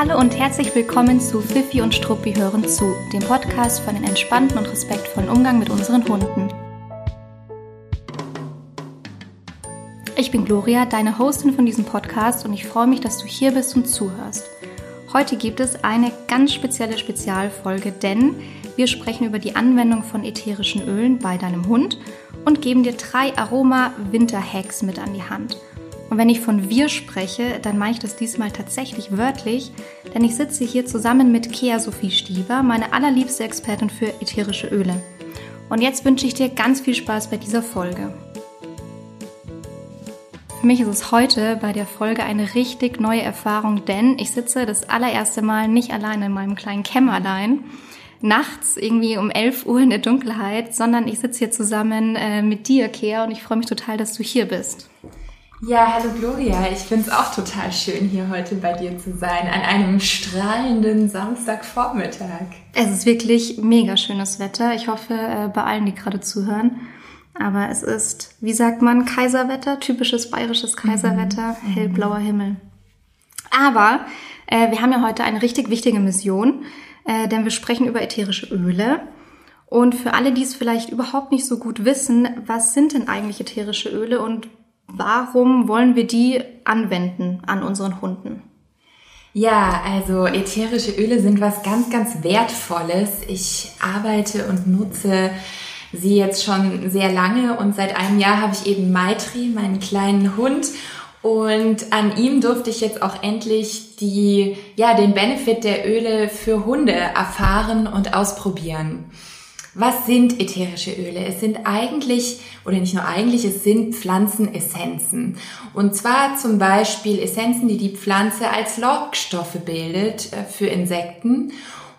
Hallo und herzlich willkommen zu Fifi und Struppi hören zu, dem Podcast für einen entspannten und respektvollen Umgang mit unseren Hunden. Ich bin Gloria, deine Hostin von diesem Podcast und ich freue mich, dass du hier bist und zuhörst. Heute gibt es eine ganz spezielle Spezialfolge, denn wir sprechen über die Anwendung von ätherischen Ölen bei deinem Hund und geben dir drei Aroma-Winter-Hacks mit an die Hand. Und wenn ich von wir spreche, dann meine ich das diesmal tatsächlich wörtlich, denn ich sitze hier zusammen mit Kea Sophie Stieber, meine allerliebste Expertin für ätherische Öle. Und jetzt wünsche ich dir ganz viel Spaß bei dieser Folge. Für mich ist es heute bei der Folge eine richtig neue Erfahrung, denn ich sitze das allererste Mal nicht allein in meinem kleinen Kämmerlein, nachts irgendwie um 11 Uhr in der Dunkelheit, sondern ich sitze hier zusammen äh, mit dir, Kea, und ich freue mich total, dass du hier bist. Ja, hallo Gloria. Ich finde es auch total schön, hier heute bei dir zu sein, an einem strahlenden Samstagvormittag. Es ist wirklich mega schönes Wetter. Ich hoffe, äh, bei allen, die gerade zuhören. Aber es ist, wie sagt man, Kaiserwetter, typisches bayerisches Kaiserwetter, mhm. hellblauer Himmel. Aber äh, wir haben ja heute eine richtig wichtige Mission, äh, denn wir sprechen über ätherische Öle. Und für alle, die es vielleicht überhaupt nicht so gut wissen, was sind denn eigentlich ätherische Öle und Warum wollen wir die anwenden an unseren Hunden? Ja, also ätherische Öle sind was ganz, ganz Wertvolles. Ich arbeite und nutze sie jetzt schon sehr lange und seit einem Jahr habe ich eben Maitri, meinen kleinen Hund. Und an ihm durfte ich jetzt auch endlich die, ja, den Benefit der Öle für Hunde erfahren und ausprobieren. Was sind ätherische Öle? Es sind eigentlich, oder nicht nur eigentlich, es sind Pflanzenessenzen. Und zwar zum Beispiel Essenzen, die die Pflanze als Lockstoffe bildet äh, für Insekten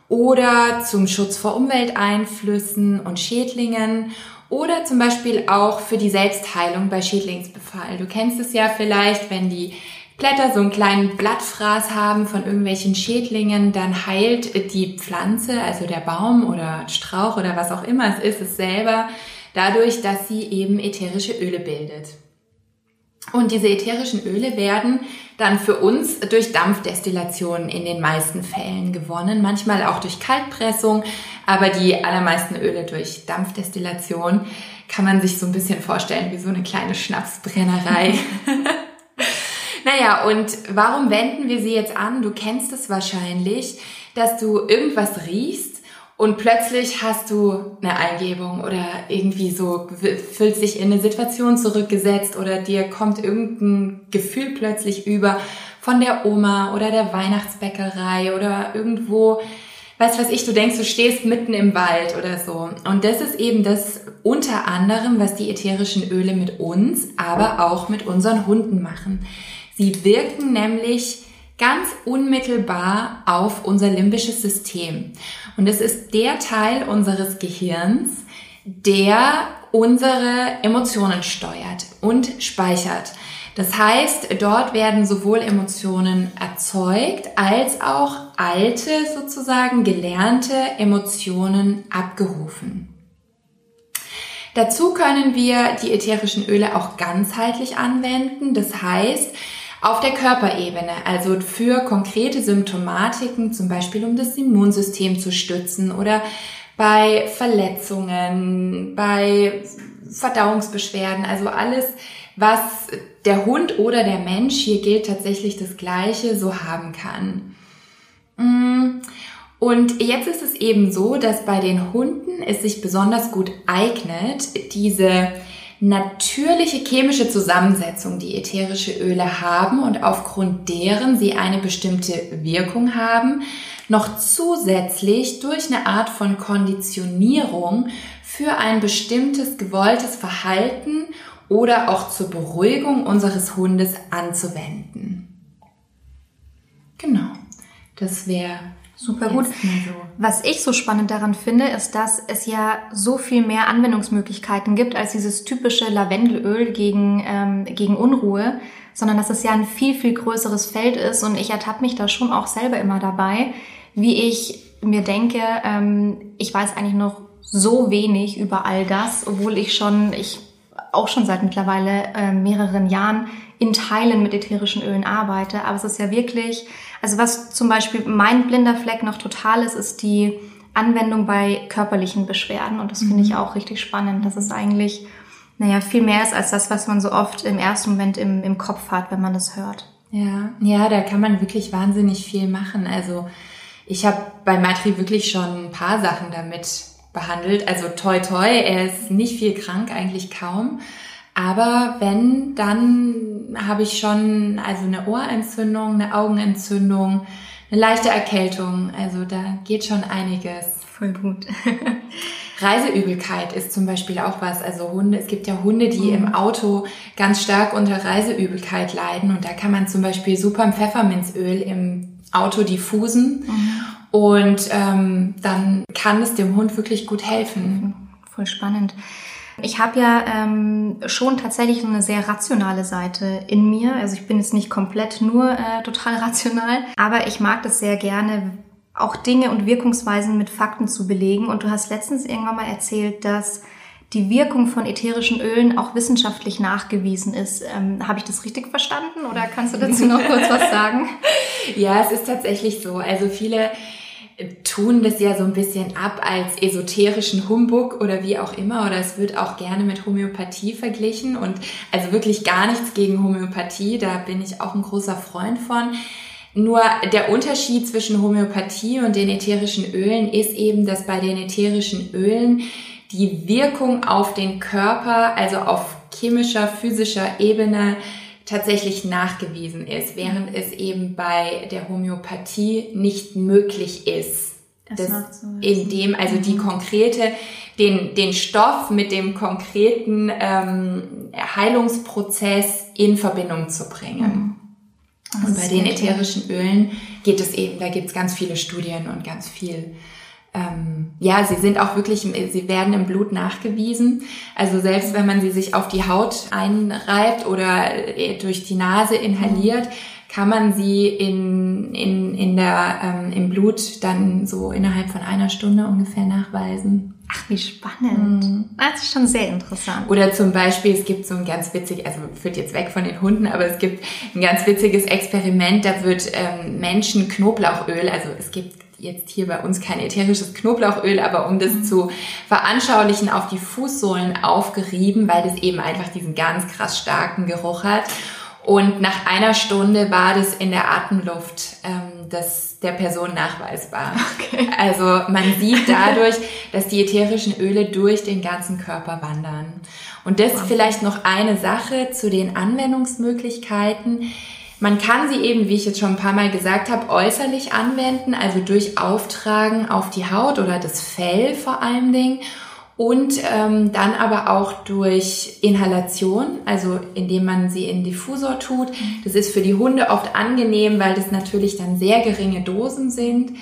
oder zum Schutz vor Umwelteinflüssen und Schädlingen oder zum Beispiel auch für die Selbstheilung bei Schädlingsbefall. Du kennst es ja vielleicht, wenn die Blätter so einen kleinen Blattfraß haben von irgendwelchen Schädlingen, dann heilt die Pflanze, also der Baum oder Strauch oder was auch immer es ist, es selber dadurch, dass sie eben ätherische Öle bildet. Und diese ätherischen Öle werden dann für uns durch Dampfdestillation in den meisten Fällen gewonnen, manchmal auch durch Kaltpressung, aber die allermeisten Öle durch Dampfdestillation kann man sich so ein bisschen vorstellen wie so eine kleine Schnapsbrennerei. Naja, und warum wenden wir sie jetzt an? Du kennst es wahrscheinlich, dass du irgendwas riechst und plötzlich hast du eine Eingebung oder irgendwie so fühlst dich in eine Situation zurückgesetzt oder dir kommt irgendein Gefühl plötzlich über von der Oma oder der Weihnachtsbäckerei oder irgendwo, weißt was ich, du denkst, du stehst mitten im Wald oder so. Und das ist eben das unter anderem, was die ätherischen Öle mit uns, aber auch mit unseren Hunden machen. Sie wirken nämlich ganz unmittelbar auf unser limbisches System. Und es ist der Teil unseres Gehirns, der unsere Emotionen steuert und speichert. Das heißt, dort werden sowohl Emotionen erzeugt als auch alte, sozusagen gelernte Emotionen abgerufen. Dazu können wir die ätherischen Öle auch ganzheitlich anwenden. Das heißt, auf der Körperebene, also für konkrete Symptomatiken, zum Beispiel um das Immunsystem zu stützen oder bei Verletzungen, bei Verdauungsbeschwerden, also alles, was der Hund oder der Mensch, hier gilt tatsächlich das Gleiche, so haben kann. Mm. Und jetzt ist es eben so, dass bei den Hunden es sich besonders gut eignet, diese natürliche chemische Zusammensetzung, die ätherische Öle haben und aufgrund deren sie eine bestimmte Wirkung haben, noch zusätzlich durch eine Art von Konditionierung für ein bestimmtes gewolltes Verhalten oder auch zur Beruhigung unseres Hundes anzuwenden. Genau, das wäre Super gut. So. Was ich so spannend daran finde, ist, dass es ja so viel mehr Anwendungsmöglichkeiten gibt als dieses typische Lavendelöl gegen, ähm, gegen Unruhe, sondern dass es ja ein viel, viel größeres Feld ist und ich ertappe mich da schon auch selber immer dabei, wie ich mir denke, ähm, ich weiß eigentlich noch so wenig über all das, obwohl ich schon, ich auch schon seit mittlerweile äh, mehreren Jahren in Teilen mit ätherischen Ölen arbeite. Aber es ist ja wirklich, also was zum Beispiel mein blinder Fleck noch total ist, ist die Anwendung bei körperlichen Beschwerden. Und das finde ich mhm. auch richtig spannend. Das ist eigentlich, naja, viel mehr ist als das, was man so oft im ersten Moment im, im Kopf hat, wenn man das hört. Ja, ja, da kann man wirklich wahnsinnig viel machen. Also ich habe bei Matri wirklich schon ein paar Sachen damit behandelt. Also toi toi, er ist nicht viel krank, eigentlich kaum. Aber wenn, dann habe ich schon also eine Ohrentzündung, eine Augenentzündung, eine leichte Erkältung. Also da geht schon einiges. Voll gut. Reiseübelkeit ist zum Beispiel auch was. Also Hunde, es gibt ja Hunde, die mhm. im Auto ganz stark unter Reiseübelkeit leiden. Und da kann man zum Beispiel super ein Pfefferminzöl im Auto diffusen. Mhm. Und ähm, dann kann es dem Hund wirklich gut helfen. Voll spannend. Ich habe ja ähm, schon tatsächlich eine sehr rationale Seite in mir. Also ich bin jetzt nicht komplett nur äh, total rational, aber ich mag das sehr gerne, auch Dinge und Wirkungsweisen mit Fakten zu belegen. Und du hast letztens irgendwann mal erzählt, dass die Wirkung von ätherischen Ölen auch wissenschaftlich nachgewiesen ist. Ähm, Habe ich das richtig verstanden oder kannst du dazu noch kurz was sagen? Ja, es ist tatsächlich so. Also viele tun das ja so ein bisschen ab als esoterischen Humbug oder wie auch immer oder es wird auch gerne mit Homöopathie verglichen und also wirklich gar nichts gegen Homöopathie, da bin ich auch ein großer Freund von. Nur der Unterschied zwischen Homöopathie und den ätherischen Ölen ist eben, dass bei den ätherischen Ölen die Wirkung auf den Körper, also auf chemischer, physischer Ebene tatsächlich nachgewiesen ist, während es eben bei der Homöopathie nicht möglich ist. Das, in dem, also die mhm. konkrete, den, den Stoff mit dem konkreten ähm, Heilungsprozess in Verbindung zu bringen. Mhm. Und bei den ätherischen Ölen geht es eben, da gibt es ganz viele Studien und ganz viel ähm, ja, sie sind auch wirklich, sie werden im Blut nachgewiesen. Also selbst wenn man sie sich auf die Haut einreibt oder äh, durch die Nase inhaliert, kann man sie in, in, in der, ähm, im Blut dann so innerhalb von einer Stunde ungefähr nachweisen. Ach, wie spannend. Mhm. Das ist schon sehr interessant. Oder zum Beispiel, es gibt so ein ganz witzig, also führt jetzt weg von den Hunden, aber es gibt ein ganz witziges Experiment, da wird ähm, Menschen Knoblauchöl, also es gibt jetzt hier bei uns kein ätherisches Knoblauchöl, aber um das zu veranschaulichen, auf die Fußsohlen aufgerieben, weil das eben einfach diesen ganz krass starken Geruch hat. Und nach einer Stunde war das in der Atemluft ähm, des, der Person nachweisbar. Okay. Also man sieht dadurch, dass die ätherischen Öle durch den ganzen Körper wandern. Und das wow. vielleicht noch eine Sache zu den Anwendungsmöglichkeiten. Man kann sie eben, wie ich jetzt schon ein paar Mal gesagt habe, äußerlich anwenden, also durch Auftragen auf die Haut oder das Fell vor allen Dingen und ähm, dann aber auch durch Inhalation, also indem man sie in Diffusor tut. Das ist für die Hunde oft angenehm, weil das natürlich dann sehr geringe Dosen sind.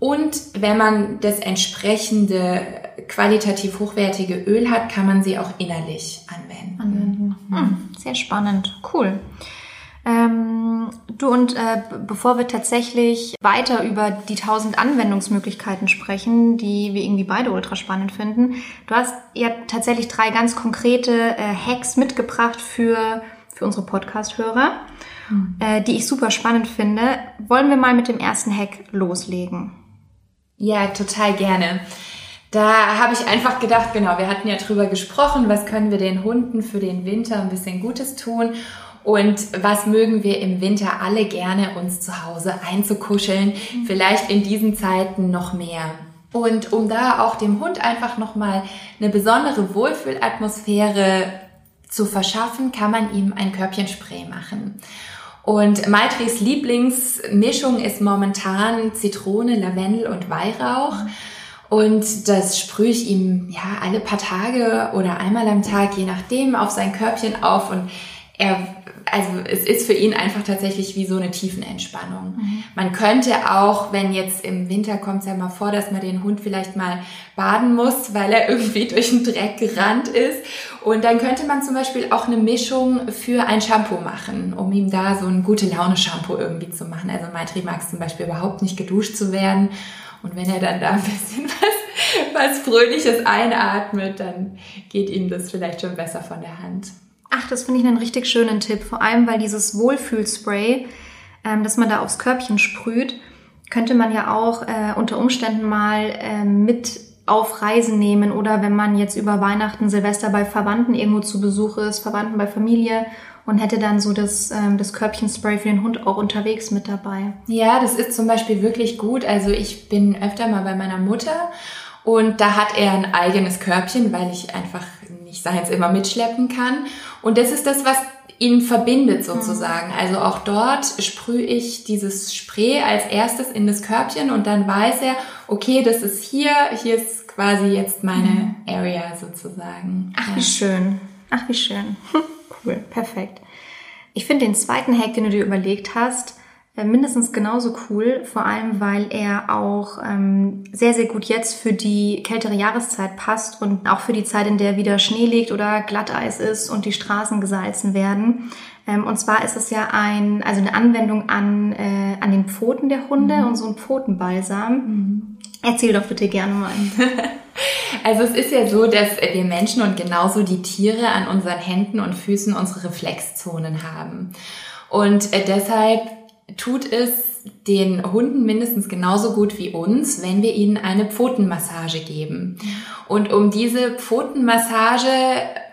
Und wenn man das entsprechende qualitativ hochwertige Öl hat, kann man sie auch innerlich anwenden. anwenden. Hm, sehr spannend, cool. Ähm, du und äh, bevor wir tatsächlich weiter über die tausend Anwendungsmöglichkeiten sprechen, die wir irgendwie beide ultra spannend finden, du hast ja tatsächlich drei ganz konkrete äh, Hacks mitgebracht für, für unsere Podcast-Hörer, mhm. äh, die ich super spannend finde. Wollen wir mal mit dem ersten Hack loslegen? Ja, total gerne. Da habe ich einfach gedacht, genau, wir hatten ja drüber gesprochen, was können wir den Hunden für den Winter ein bisschen Gutes tun. Und was mögen wir im Winter alle gerne, uns zu Hause einzukuscheln, mhm. vielleicht in diesen Zeiten noch mehr. Und um da auch dem Hund einfach nochmal eine besondere Wohlfühlatmosphäre zu verschaffen, kann man ihm ein Körbchenspray machen. Und Maitris Lieblingsmischung ist momentan Zitrone, Lavendel und Weihrauch. Und das sprühe ich ihm ja alle paar Tage oder einmal am Tag, je nachdem, auf sein Körbchen auf und er also es ist für ihn einfach tatsächlich wie so eine Tiefenentspannung. Mhm. Man könnte auch, wenn jetzt im Winter kommt es ja mal vor, dass man den Hund vielleicht mal baden muss, weil er irgendwie durch den Dreck gerannt ist. Und dann könnte man zum Beispiel auch eine Mischung für ein Shampoo machen, um ihm da so ein gute Laune Shampoo irgendwie zu machen. Also Maitri mag es zum Beispiel überhaupt nicht geduscht zu werden. Und wenn er dann da ein bisschen was, was Fröhliches einatmet, dann geht ihm das vielleicht schon besser von der Hand. Ach, das finde ich einen richtig schönen Tipp. Vor allem, weil dieses Wohlfühlspray, ähm, das man da aufs Körbchen sprüht, könnte man ja auch äh, unter Umständen mal äh, mit auf Reisen nehmen oder wenn man jetzt über Weihnachten, Silvester bei Verwandten irgendwo zu Besuch ist, Verwandten bei Familie und hätte dann so das, ähm, das Körbchenspray für den Hund auch unterwegs mit dabei. Ja, das ist zum Beispiel wirklich gut. Also ich bin öfter mal bei meiner Mutter und da hat er ein eigenes Körbchen, weil ich einfach seins immer mitschleppen kann. Und das ist das, was ihn verbindet sozusagen. Mhm. Also auch dort sprühe ich dieses Spray als erstes in das Körbchen und dann weiß er, okay, das ist hier, hier ist quasi jetzt meine mhm. Area sozusagen. Ach, wie schön. Ach, wie schön. cool, perfekt. Ich finde den zweiten Hack, den du dir überlegt hast, mindestens genauso cool, vor allem weil er auch ähm, sehr, sehr gut jetzt für die kältere Jahreszeit passt und auch für die Zeit, in der wieder Schnee liegt oder Glatteis ist und die Straßen gesalzen werden. Ähm, und zwar ist es ja ein, also eine Anwendung an, äh, an den Pfoten der Hunde mhm. und so ein Pfotenbalsam. Mhm. Erzähl doch bitte gerne mal. Also es ist ja so, dass wir Menschen und genauso die Tiere an unseren Händen und Füßen unsere Reflexzonen haben. Und äh, deshalb tut es den Hunden mindestens genauso gut wie uns, wenn wir ihnen eine Pfotenmassage geben. Und um diese Pfotenmassage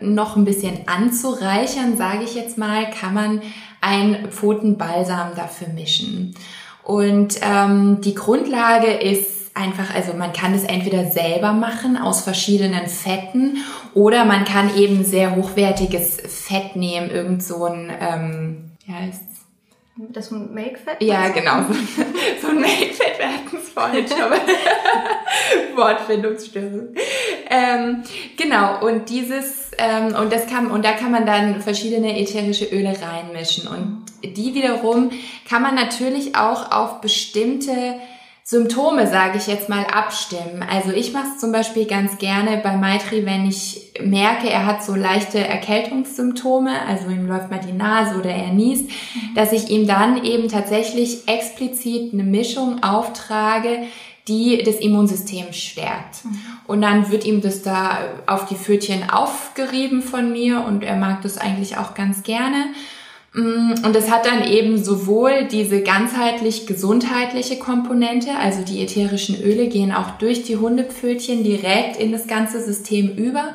noch ein bisschen anzureichern, sage ich jetzt mal, kann man ein Pfotenbalsam dafür mischen. Und ähm, die Grundlage ist einfach, also man kann es entweder selber machen aus verschiedenen Fetten oder man kann eben sehr hochwertiges Fett nehmen, irgend so ein, ähm, ja, ist das so ein? Ja, genau. So, so ein Make-Fett, wir hatten es vorhin schon. Wortfindungsstörung. Ähm, genau, und dieses, ähm, und das kann, und da kann man dann verschiedene ätherische Öle reinmischen. Und die wiederum kann man natürlich auch auf bestimmte Symptome, sage ich jetzt mal, abstimmen. Also ich mache es zum Beispiel ganz gerne bei Maitri, wenn ich merke, er hat so leichte Erkältungssymptome, also ihm läuft mal die Nase oder er niest, dass ich ihm dann eben tatsächlich explizit eine Mischung auftrage, die das Immunsystem stärkt. Mhm. Und dann wird ihm das da auf die Pfötchen aufgerieben von mir und er mag das eigentlich auch ganz gerne. Mm, und es hat dann eben sowohl diese ganzheitlich gesundheitliche Komponente, also die ätherischen Öle gehen auch durch die Hundepfötchen direkt in das ganze System über.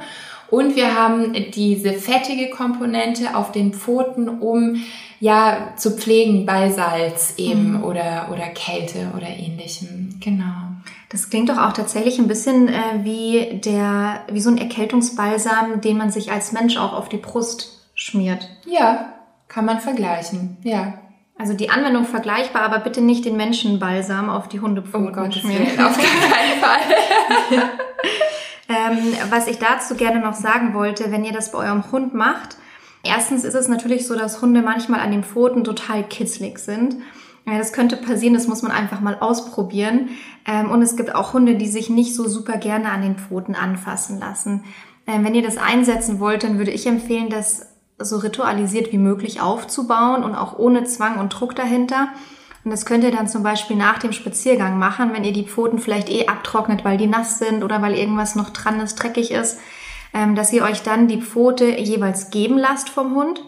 Und wir haben diese fettige Komponente auf den Pfoten, um ja zu pflegen bei Salz eben mhm. oder, oder Kälte oder ähnlichem. Genau. Das klingt doch auch tatsächlich ein bisschen äh, wie der, wie so ein Erkältungsbalsam, den man sich als Mensch auch auf die Brust schmiert. Ja, kann man vergleichen, ja. Also die Anwendung vergleichbar, aber bitte nicht den Menschenbalsam auf die Hundepfoten oh Gott, schmieren. Auf keinen Fall. ähm, was ich dazu gerne noch sagen wollte, wenn ihr das bei eurem Hund macht, erstens ist es natürlich so, dass Hunde manchmal an den Pfoten total kitzlig sind. Ja, das könnte passieren, das muss man einfach mal ausprobieren. Ähm, und es gibt auch Hunde, die sich nicht so super gerne an den Pfoten anfassen lassen. Ähm, wenn ihr das einsetzen wollt, dann würde ich empfehlen, dass so ritualisiert wie möglich aufzubauen und auch ohne Zwang und Druck dahinter. Und das könnt ihr dann zum Beispiel nach dem Spaziergang machen, wenn ihr die Pfoten vielleicht eh abtrocknet, weil die nass sind oder weil irgendwas noch dran ist, dreckig ist, ähm, dass ihr euch dann die Pfote jeweils geben lasst vom Hund.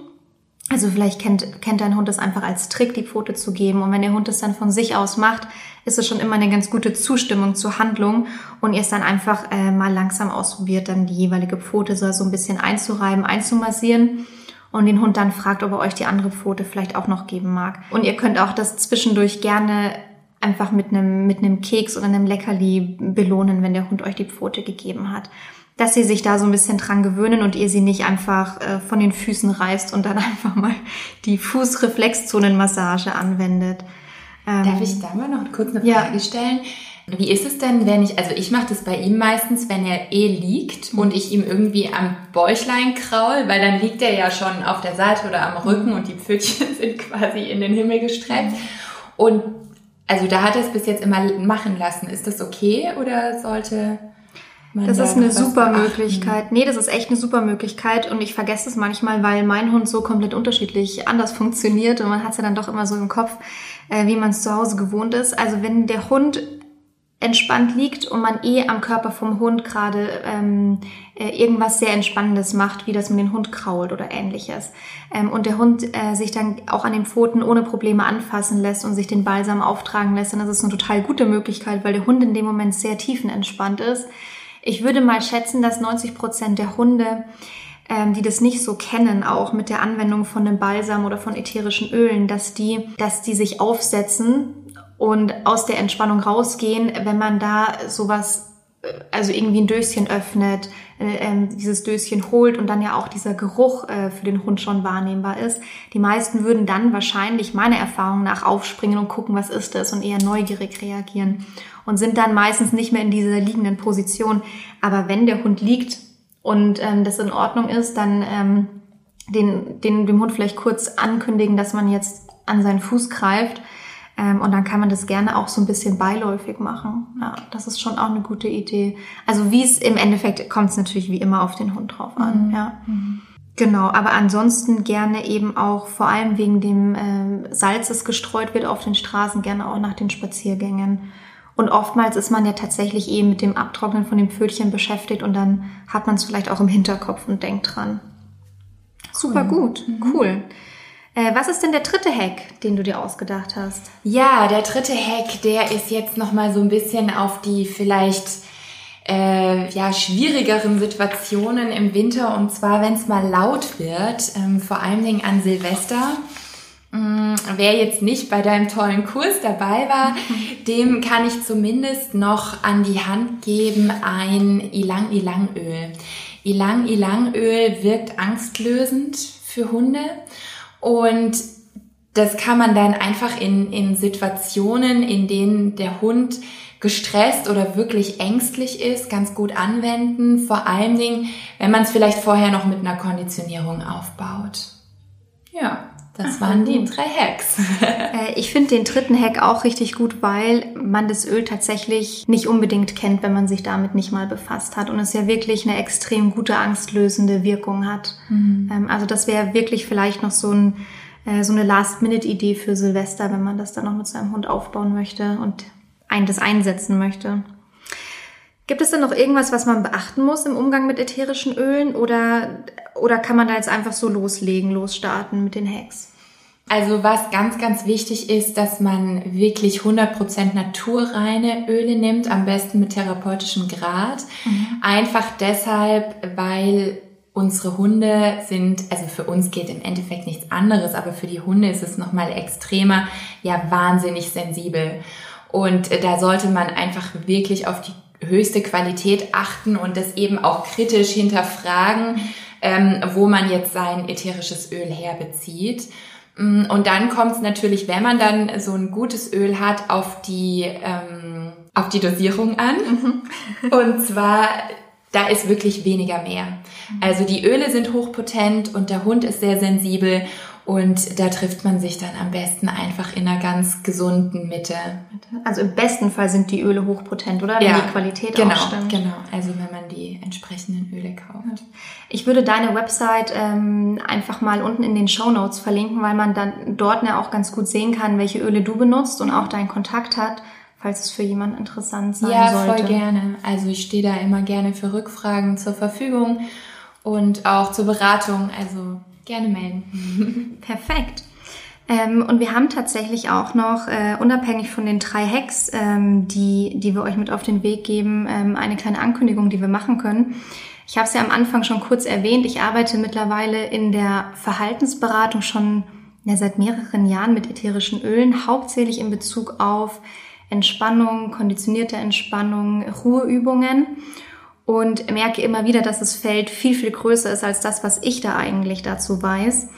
Also vielleicht kennt, kennt dein Hund es einfach als Trick, die Pfote zu geben. Und wenn der Hund es dann von sich aus macht, ist es schon immer eine ganz gute Zustimmung zur Handlung und ihr es dann einfach äh, mal langsam ausprobiert, dann die jeweilige Pfote so, so ein bisschen einzureiben, einzumassieren und den Hund dann fragt, ob er euch die andere Pfote vielleicht auch noch geben mag. Und ihr könnt auch das zwischendurch gerne einfach mit einem, mit einem Keks oder einem Leckerli belohnen, wenn der Hund euch die Pfote gegeben hat. Dass sie sich da so ein bisschen dran gewöhnen und ihr sie nicht einfach äh, von den Füßen reißt und dann einfach mal die Fußreflexzonenmassage anwendet. Ähm, Darf ich da mal noch kurz eine Frage ja. stellen? Wie ist es denn, wenn ich, also ich mache das bei ihm meistens, wenn er eh liegt und ich ihm irgendwie am Bäuchlein kraul, weil dann liegt er ja schon auf der Seite oder am Rücken und die Pfötchen sind quasi in den Himmel gestreckt. Und also da hat er es bis jetzt immer machen lassen. Ist das okay oder sollte man Das da ist eine super? Möglichkeit. Nee, das ist echt eine super Möglichkeit und ich vergesse es manchmal, weil mein Hund so komplett unterschiedlich anders funktioniert und man hat es ja dann doch immer so im Kopf, äh, wie man es zu Hause gewohnt ist. Also wenn der Hund entspannt liegt und man eh am Körper vom Hund gerade ähm, äh, irgendwas sehr Entspannendes macht, wie das mit dem Hund krault oder ähnliches. Ähm, und der Hund äh, sich dann auch an den Pfoten ohne Probleme anfassen lässt und sich den Balsam auftragen lässt, dann ist es eine total gute Möglichkeit, weil der Hund in dem Moment sehr tiefenentspannt ist. Ich würde mal schätzen, dass 90 Prozent der Hunde ähm, die das nicht so kennen, auch mit der Anwendung von einem Balsam oder von ätherischen Ölen, dass die, dass die sich aufsetzen und aus der Entspannung rausgehen, wenn man da sowas, äh, also irgendwie ein Döschen öffnet, äh, ähm, dieses Döschen holt und dann ja auch dieser Geruch äh, für den Hund schon wahrnehmbar ist. Die meisten würden dann wahrscheinlich meiner Erfahrung nach aufspringen und gucken, was ist das und eher neugierig reagieren und sind dann meistens nicht mehr in dieser liegenden Position. Aber wenn der Hund liegt und ähm, das in Ordnung ist, dann ähm, den, den, dem Hund vielleicht kurz ankündigen, dass man jetzt an seinen Fuß greift ähm, und dann kann man das gerne auch so ein bisschen beiläufig machen. Ja, das ist schon auch eine gute Idee. Also wie es im Endeffekt kommt es natürlich wie immer auf den Hund drauf an. Mhm. Ja. Mhm. Genau, aber ansonsten gerne eben auch, vor allem wegen dem äh, Salz, das gestreut wird auf den Straßen, gerne auch nach den Spaziergängen. Und oftmals ist man ja tatsächlich eben mit dem Abtrocknen von dem Pfötchen beschäftigt und dann hat man es vielleicht auch im Hinterkopf und denkt dran. Super gut, mhm. cool. Äh, was ist denn der dritte Hack, den du dir ausgedacht hast? Ja, der dritte Hack, der ist jetzt nochmal so ein bisschen auf die vielleicht äh, ja, schwierigeren Situationen im Winter und zwar, wenn es mal laut wird, ähm, vor allen Dingen an Silvester. Ähm, wer jetzt nicht bei deinem tollen Kurs dabei war, dem kann ich zumindest noch an die Hand geben ein Ilang-Ilang-Öl. Ilang-Ilang-Öl wirkt angstlösend für Hunde und das kann man dann einfach in, in Situationen, in denen der Hund gestresst oder wirklich ängstlich ist, ganz gut anwenden. Vor allen Dingen, wenn man es vielleicht vorher noch mit einer Konditionierung aufbaut. Ja. Das waren die drei Hacks. Äh, ich finde den dritten Hack auch richtig gut, weil man das Öl tatsächlich nicht unbedingt kennt, wenn man sich damit nicht mal befasst hat und es ja wirklich eine extrem gute angstlösende Wirkung hat. Mhm. Ähm, also das wäre wirklich vielleicht noch so, ein, äh, so eine Last-Minute-Idee für Silvester, wenn man das dann noch mit seinem Hund aufbauen möchte und ein, das einsetzen möchte. Gibt es denn noch irgendwas, was man beachten muss im Umgang mit ätherischen Ölen oder, oder kann man da jetzt einfach so loslegen, losstarten mit den Hacks? Also was ganz, ganz wichtig ist, dass man wirklich 100% naturreine Öle nimmt, am besten mit therapeutischem Grad. Mhm. Einfach deshalb, weil unsere Hunde sind, also für uns geht im Endeffekt nichts anderes, aber für die Hunde ist es nochmal extremer, ja wahnsinnig sensibel. Und da sollte man einfach wirklich auf die höchste Qualität achten und das eben auch kritisch hinterfragen, ähm, wo man jetzt sein ätherisches Öl herbezieht. Mm, und dann kommt es natürlich, wenn man dann so ein gutes Öl hat, auf die, ähm, auf die Dosierung an. Mhm. Und zwar, da ist wirklich weniger mehr. Also die Öle sind hochpotent und der Hund ist sehr sensibel und da trifft man sich dann am besten einfach in einer ganz gesunden Mitte. Also im besten Fall sind die Öle hochpotent, oder? Wenn ja, die Qualität genau, auch stimmt. Genau, also wenn man die entsprechenden Öle kauft. Ich würde deine Website ähm, einfach mal unten in den Show Notes verlinken, weil man dann dort ja auch ganz gut sehen kann, welche Öle du benutzt und auch deinen Kontakt hat, falls es für jemanden interessant sein ja, sollte. Ja, voll gerne. Also ich stehe da immer gerne für Rückfragen zur Verfügung und auch zur Beratung. Also Gerne melden. Perfekt. Ähm, und wir haben tatsächlich auch noch, äh, unabhängig von den drei Hacks, ähm, die, die wir euch mit auf den Weg geben, ähm, eine kleine Ankündigung, die wir machen können. Ich habe es ja am Anfang schon kurz erwähnt. Ich arbeite mittlerweile in der Verhaltensberatung schon ja, seit mehreren Jahren mit ätherischen Ölen, hauptsächlich in Bezug auf Entspannung, konditionierte Entspannung, Ruheübungen und merke immer wieder, dass das Feld viel, viel größer ist als das, was ich da eigentlich dazu weiß.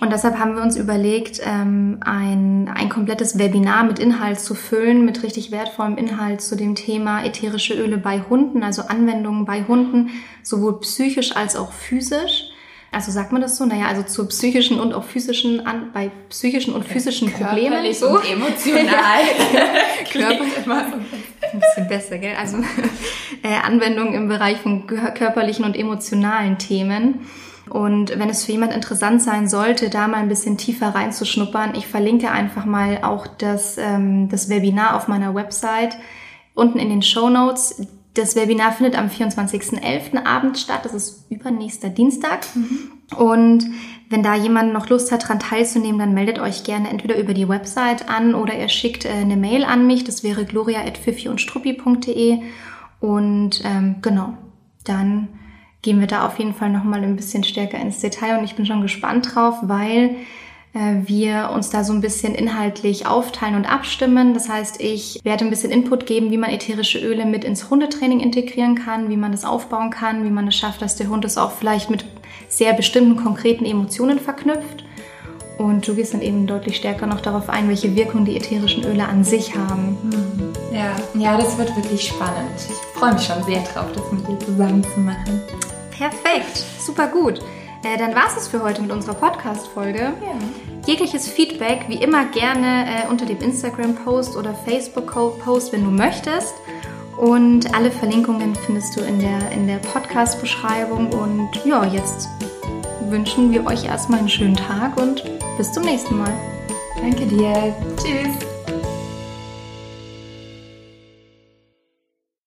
Und deshalb haben wir uns überlegt, ähm, ein, ein komplettes Webinar mit Inhalt zu füllen, mit richtig wertvollem Inhalt zu dem Thema ätherische Öle bei Hunden, also Anwendungen bei Hunden, sowohl psychisch als auch physisch. Also sagt man das so? Naja, also zu psychischen und auch physischen, an, bei psychischen und physischen Problemen. So. Und emotional. Körperlich immer so ein bisschen besser, gell? Also äh, Anwendungen im Bereich von körperlichen und emotionalen Themen. Und wenn es für jemand interessant sein sollte, da mal ein bisschen tiefer reinzuschnuppern, ich verlinke einfach mal auch das, ähm, das Webinar auf meiner Website unten in den Show Notes. Das Webinar findet am 24.11. Abend statt. Das ist übernächster Dienstag. Mhm. Und wenn da jemand noch Lust hat, daran teilzunehmen, dann meldet euch gerne entweder über die Website an oder ihr schickt äh, eine Mail an mich. Das wäre gloria.fifi-und-struppi.de. Und ähm, genau, dann gehen wir da auf jeden Fall nochmal ein bisschen stärker ins Detail. Und ich bin schon gespannt drauf, weil wir uns da so ein bisschen inhaltlich aufteilen und abstimmen. Das heißt, ich werde ein bisschen Input geben, wie man ätherische Öle mit ins Hundetraining integrieren kann, wie man das aufbauen kann, wie man es schafft, dass der Hund es auch vielleicht mit sehr bestimmten konkreten Emotionen verknüpft. Und du gehst dann eben deutlich stärker noch darauf ein, welche Wirkung die ätherischen Öle an sich haben. Mhm. Ja, ja, das wird wirklich spannend. Ich freue mich schon sehr drauf, das mit dir zusammen zu machen. Perfekt, super gut. Äh, dann war es für heute mit unserer Podcast-Folge. Ja. Jegliches Feedback, wie immer, gerne äh, unter dem Instagram-Post oder Facebook-Post, wenn du möchtest. Und alle Verlinkungen findest du in der, in der Podcast-Beschreibung. Und ja, jetzt wünschen wir euch erstmal einen schönen Tag und bis zum nächsten Mal. Danke dir. Tschüss.